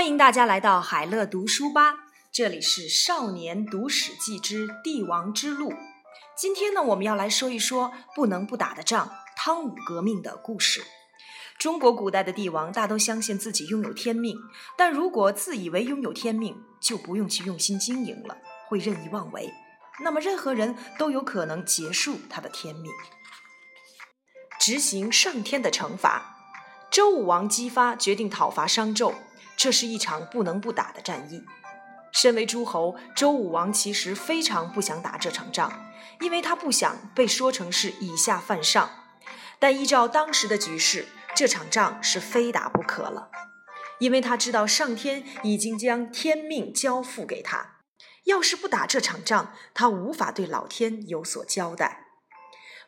欢迎大家来到海乐读书吧，这里是少年读史记之帝王之路。今天呢，我们要来说一说不能不打的仗——汤武革命的故事。中国古代的帝王大都相信自己拥有天命，但如果自以为拥有天命，就不用去用心经营了，会任意妄为，那么任何人都有可能结束他的天命。执行上天的惩罚，周武王姬发决定讨伐商纣。这是一场不能不打的战役。身为诸侯，周武王其实非常不想打这场仗，因为他不想被说成是以下犯上。但依照当时的局势，这场仗是非打不可了，因为他知道上天已经将天命交付给他，要是不打这场仗，他无法对老天有所交代。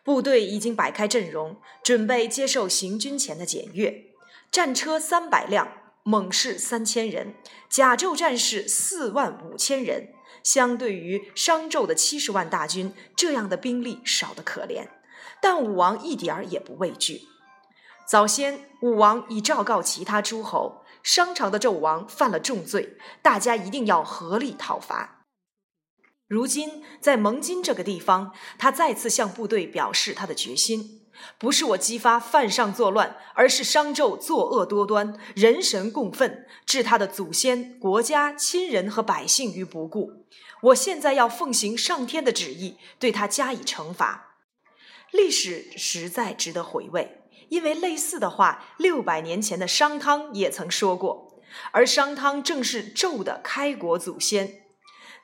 部队已经摆开阵容，准备接受行军前的检阅，战车三百辆。猛士三千人，甲胄战士四万五千人，相对于商纣的七十万大军，这样的兵力少得可怜。但武王一点儿也不畏惧。早先，武王已昭告其他诸侯，商朝的纣王犯了重罪，大家一定要合力讨伐。如今，在蒙津这个地方，他再次向部队表示他的决心。不是我激发犯上作乱，而是商纣作恶多端，人神共愤，置他的祖先、国家、亲人和百姓于不顾。我现在要奉行上天的旨意，对他加以惩罚。历史实在值得回味，因为类似的话，六百年前的商汤也曾说过，而商汤正是纣的开国祖先。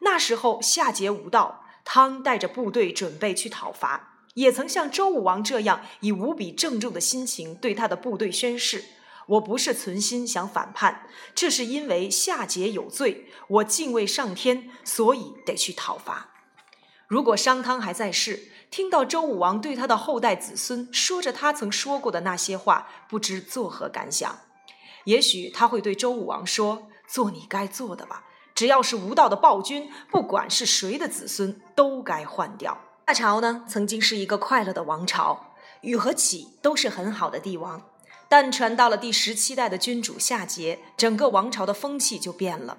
那时候夏桀无道，汤带着部队准备去讨伐。也曾像周武王这样，以无比郑重的心情对他的部队宣誓：“我不是存心想反叛，这是因为夏桀有罪，我敬畏上天，所以得去讨伐。”如果商汤还在世，听到周武王对他的后代子孙说着他曾说过的那些话，不知作何感想？也许他会对周武王说：“做你该做的吧，只要是无道的暴君，不管是谁的子孙，都该换掉。”夏朝呢，曾经是一个快乐的王朝，禹和启都是很好的帝王。但传到了第十七代的君主夏桀，整个王朝的风气就变了。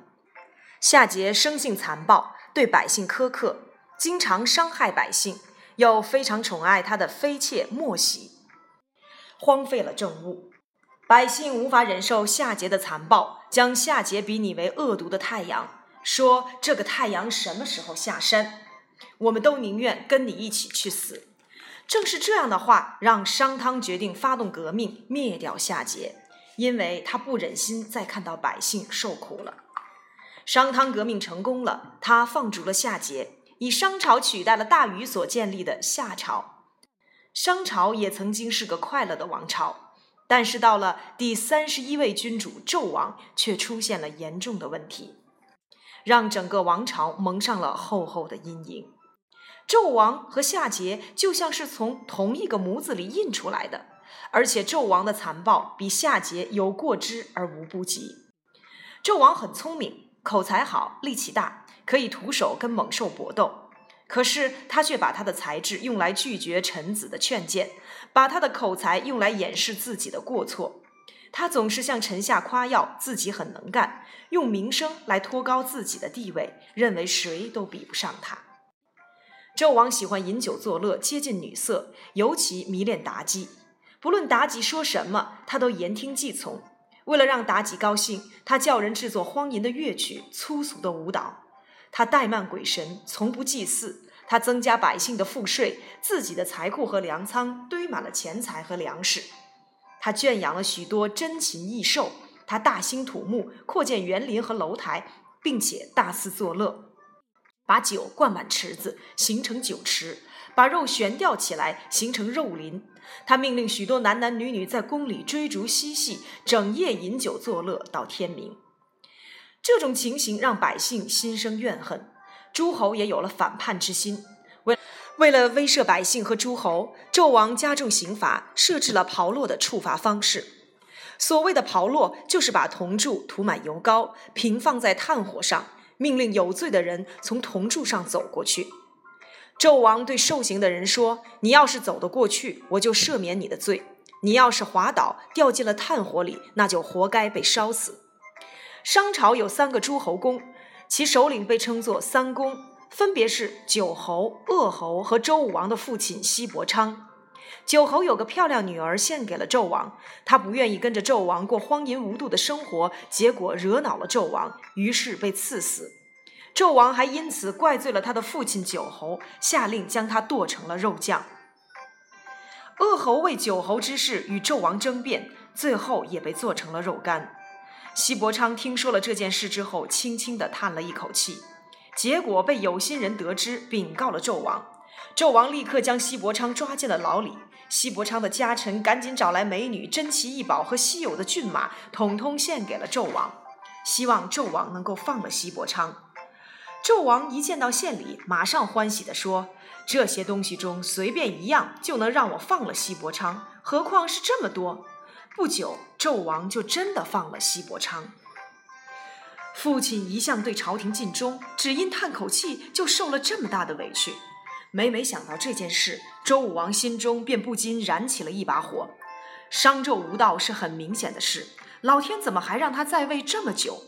夏桀生性残暴，对百姓苛刻，经常伤害百姓，又非常宠爱他的妃妾莫喜，荒废了政务。百姓无法忍受夏桀的残暴，将夏桀比拟为恶毒的太阳，说这个太阳什么时候下山？我们都宁愿跟你一起去死。正是这样的话，让商汤决定发动革命，灭掉夏桀，因为他不忍心再看到百姓受苦了。商汤革命成功了，他放逐了夏桀，以商朝取代了大禹所建立的夏朝。商朝也曾经是个快乐的王朝，但是到了第三十一位君主纣王，却出现了严重的问题。让整个王朝蒙上了厚厚的阴影。纣王和夏桀就像是从同一个模子里印出来的，而且纣王的残暴比夏桀有过之而无不及。纣王很聪明，口才好，力气大，可以徒手跟猛兽搏斗。可是他却把他的才智用来拒绝臣子的劝谏，把他的口才用来掩饰自己的过错。他总是向臣下夸耀自己很能干，用名声来托高自己的地位，认为谁都比不上他。纣王喜欢饮酒作乐，接近女色，尤其迷恋妲己。不论妲己说什么，他都言听计从。为了让妲己高兴，他叫人制作荒淫的乐曲、粗俗的舞蹈。他怠慢鬼神，从不祭祀。他增加百姓的赋税，自己的财库和粮仓堆满了钱财和粮食。他圈养了许多珍禽异兽，他大兴土木，扩建园林和楼台，并且大肆作乐，把酒灌满池子，形成酒池；把肉悬吊起来，形成肉林。他命令许多男男女女在宫里追逐嬉戏，整夜饮酒作乐到天明。这种情形让百姓心生怨恨，诸侯也有了反叛之心。为为了威慑百姓和诸侯，纣王加重刑罚，设置了炮烙的处罚方式。所谓的炮烙，就是把铜柱涂满油膏，平放在炭火上，命令有罪的人从铜柱上走过去。纣王对受刑的人说：“你要是走得过去，我就赦免你的罪；你要是滑倒掉进了炭火里，那就活该被烧死。”商朝有三个诸侯公，其首领被称作三公，分别是九侯、鄂侯和周武王的父亲西伯昌。九侯有个漂亮女儿献给了纣王，他不愿意跟着纣王过荒淫无度的生活，结果惹恼了纣王，于是被赐死。纣王还因此怪罪了他的父亲九侯，下令将他剁成了肉酱。鄂侯为九侯之事与纣王争辩，最后也被做成了肉干。西伯昌听说了这件事之后，轻轻地叹了一口气，结果被有心人得知，禀告了纣王。纣王立刻将西伯昌抓进了牢里。西伯昌的家臣赶紧找来美女、珍奇异宝和稀有的骏马，统统献给了纣王，希望纣王能够放了西伯昌。纣王一见到献礼，马上欢喜地说：“这些东西中随便一样就能让我放了西伯昌，何况是这么多？”不久，纣王就真的放了西伯昌。父亲一向对朝廷尽忠，只因叹口气就受了这么大的委屈。每每想到这件事，周武王心中便不禁燃起了一把火。商纣无道是很明显的事，老天怎么还让他在位这么久？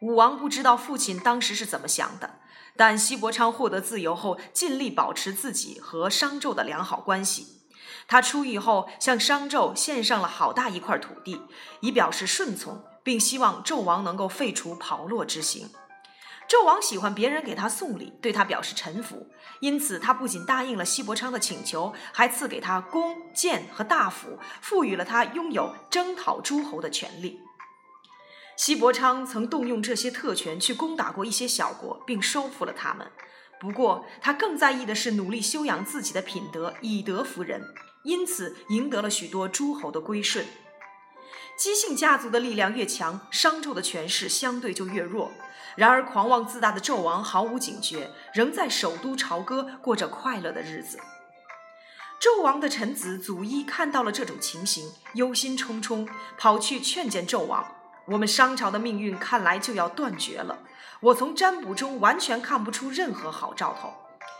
武王不知道父亲当时是怎么想的，但西伯昌获得自由后，尽力保持自己和商纣的良好关系。他出狱后，向商纣献上了好大一块土地，以表示顺从，并希望纣王能够废除炮烙之刑。纣王喜欢别人给他送礼，对他表示臣服，因此他不仅答应了西伯昌的请求，还赐给他弓、箭和大斧，赋予了他拥有征讨诸侯的权利。西伯昌曾动用这些特权去攻打过一些小国，并收复了他们。不过，他更在意的是努力修养自己的品德，以德服人，因此赢得了许多诸侯的归顺。姬姓家族的力量越强，商纣的权势相对就越弱。然而，狂妄自大的纣王毫无警觉，仍在首都朝歌过着快乐的日子。纣王的臣子祖伊看到了这种情形，忧心忡忡，跑去劝谏纣王。我们商朝的命运看来就要断绝了。我从占卜中完全看不出任何好兆头。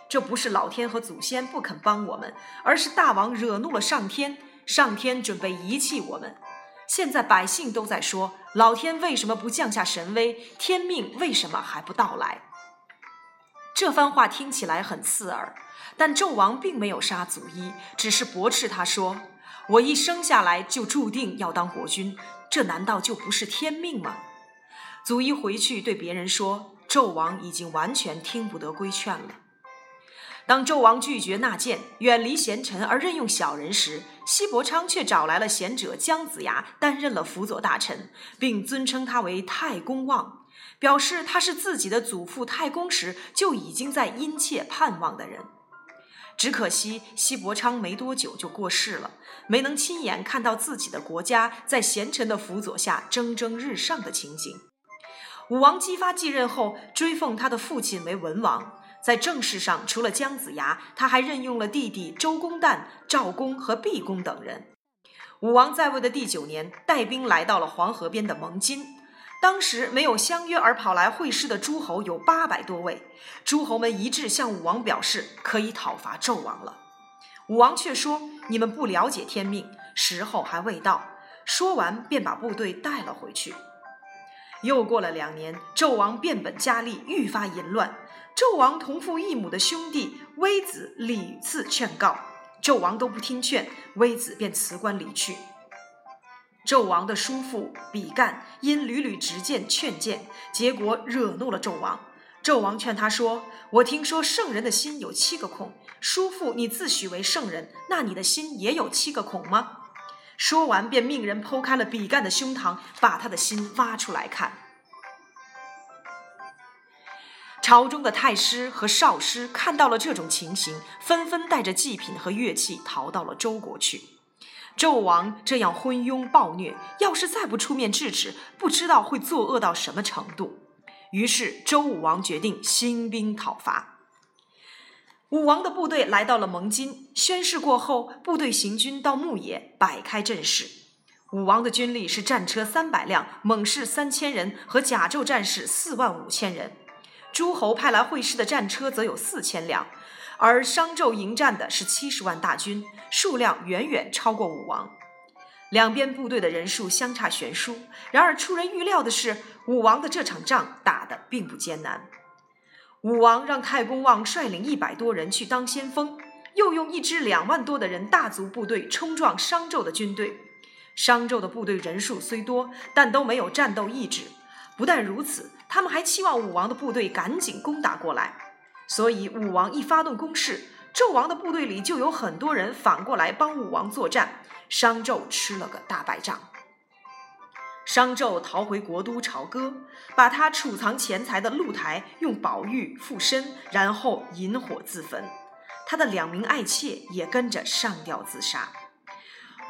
这不是老天和祖先不肯帮我们，而是大王惹怒了上天，上天准备遗弃我们。现在百姓都在说，老天为什么不降下神威？天命为什么还不到来？这番话听起来很刺耳，但纣王并没有杀祖伊，只是驳斥他说：“我一生下来就注定要当国君。”这难道就不是天命吗？祖伊回去对别人说，纣王已经完全听不得规劝了。当纣王拒绝纳谏，远离贤臣而任用小人时，西伯昌却找来了贤者姜子牙担任了辅佐大臣，并尊称他为太公望，表示他是自己的祖父太公时就已经在殷切盼望的人。只可惜西伯昌没多久就过世了，没能亲眼看到自己的国家在贤臣的辅佐下蒸蒸日上的情景。武王姬发继任后，追奉他的父亲为文王，在政事上除了姜子牙，他还任用了弟弟周公旦、赵公和毕公等人。武王在位的第九年，带兵来到了黄河边的蒙津。当时没有相约而跑来会师的诸侯有八百多位，诸侯们一致向武王表示可以讨伐纣王了。武王却说：“你们不了解天命，时候还未到。”说完便把部队带了回去。又过了两年，纣王变本加厉，愈发淫乱。纣王同父异母的兄弟微子屡次劝告，纣王都不听劝，微子便辞官离去。纣王的叔父比干因屡屡直谏劝谏，结果惹怒了纣王。纣王劝他说：“我听说圣人的心有七个孔，叔父你自诩为圣人，那你的心也有七个孔吗？”说完，便命人剖开了比干的胸膛，把他的心挖出来看。朝中的太师和少师看到了这种情形，纷纷带着祭品和乐器逃到了周国去。纣王这样昏庸暴虐，要是再不出面制止，不知道会作恶到什么程度。于是周武王决定兴兵讨伐。武王的部队来到了蒙津，宣誓过后，部队行军到牧野，摆开阵势。武王的军力是战车三百辆，猛士三千人和甲胄战士四万五千人。诸侯派来会师的战车则有四千辆。而商纣迎战的是七十万大军，数量远远超过武王。两边部队的人数相差悬殊。然而出人预料的是，武王的这场仗打得并不艰难。武王让太公望率领一百多人去当先锋，又用一支两万多的人大族部队冲撞商纣的军队。商纣的部队人数虽多，但都没有战斗意志。不但如此，他们还期望武王的部队赶紧攻打过来。所以，武王一发动攻势，纣王的部队里就有很多人反过来帮武王作战。商纣吃了个大败仗。商纣逃回国都朝歌，把他储藏钱财的露台用宝玉附身，然后引火自焚。他的两名爱妾也跟着上吊自杀。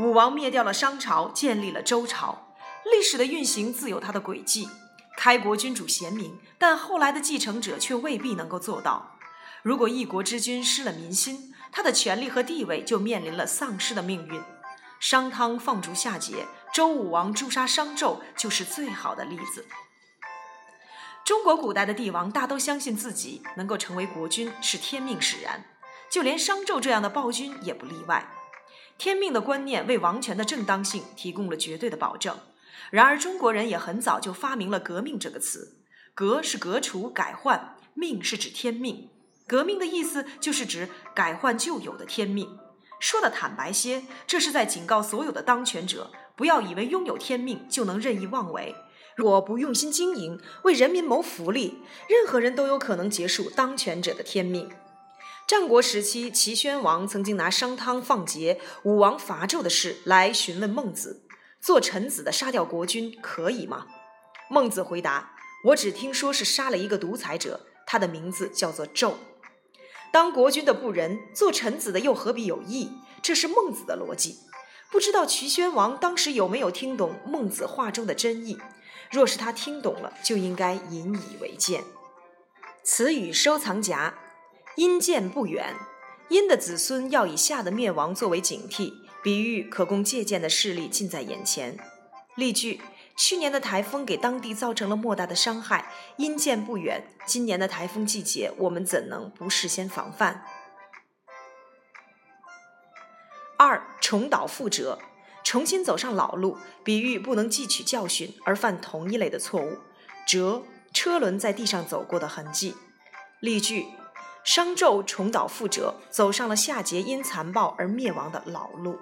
武王灭掉了商朝，建立了周朝。历史的运行自有它的轨迹。开国君主贤明，但后来的继承者却未必能够做到。如果一国之君失了民心，他的权力和地位就面临了丧失的命运。商汤放逐夏桀。周武王诛杀商纣就是最好的例子。中国古代的帝王大都相信自己能够成为国君是天命使然，就连商纣这样的暴君也不例外。天命的观念为王权的正当性提供了绝对的保证。然而，中国人也很早就发明了“革命”这个词，“革”是革除、改换，“命”是指天命。革命的意思就是指改换旧有的天命。说的坦白些，这是在警告所有的当权者。不要以为拥有天命就能任意妄为，若不用心经营，为人民谋福利，任何人都有可能结束当权者的天命。战国时期，齐宣王曾经拿商汤放桀、武王伐纣的事来询问孟子：“做臣子的杀掉国君可以吗？”孟子回答：“我只听说是杀了一个独裁者，他的名字叫做纣。当国君的不仁，做臣子的又何必有义？这是孟子的逻辑。”不知道齐宣王当时有没有听懂孟子话中的真意？若是他听懂了，就应该引以为鉴。词语收藏夹：殷见不远，殷的子孙要以夏的灭亡作为警惕，比喻可供借鉴的事例近在眼前。例句：去年的台风给当地造成了莫大的伤害，因见不远。今年的台风季节，我们怎能不事先防范？二重蹈覆辙，重新走上老路，比喻不能汲取教训而犯同一类的错误。辙，车轮在地上走过的痕迹。例句：商纣重蹈覆辙，走上了夏桀因残暴而灭亡的老路。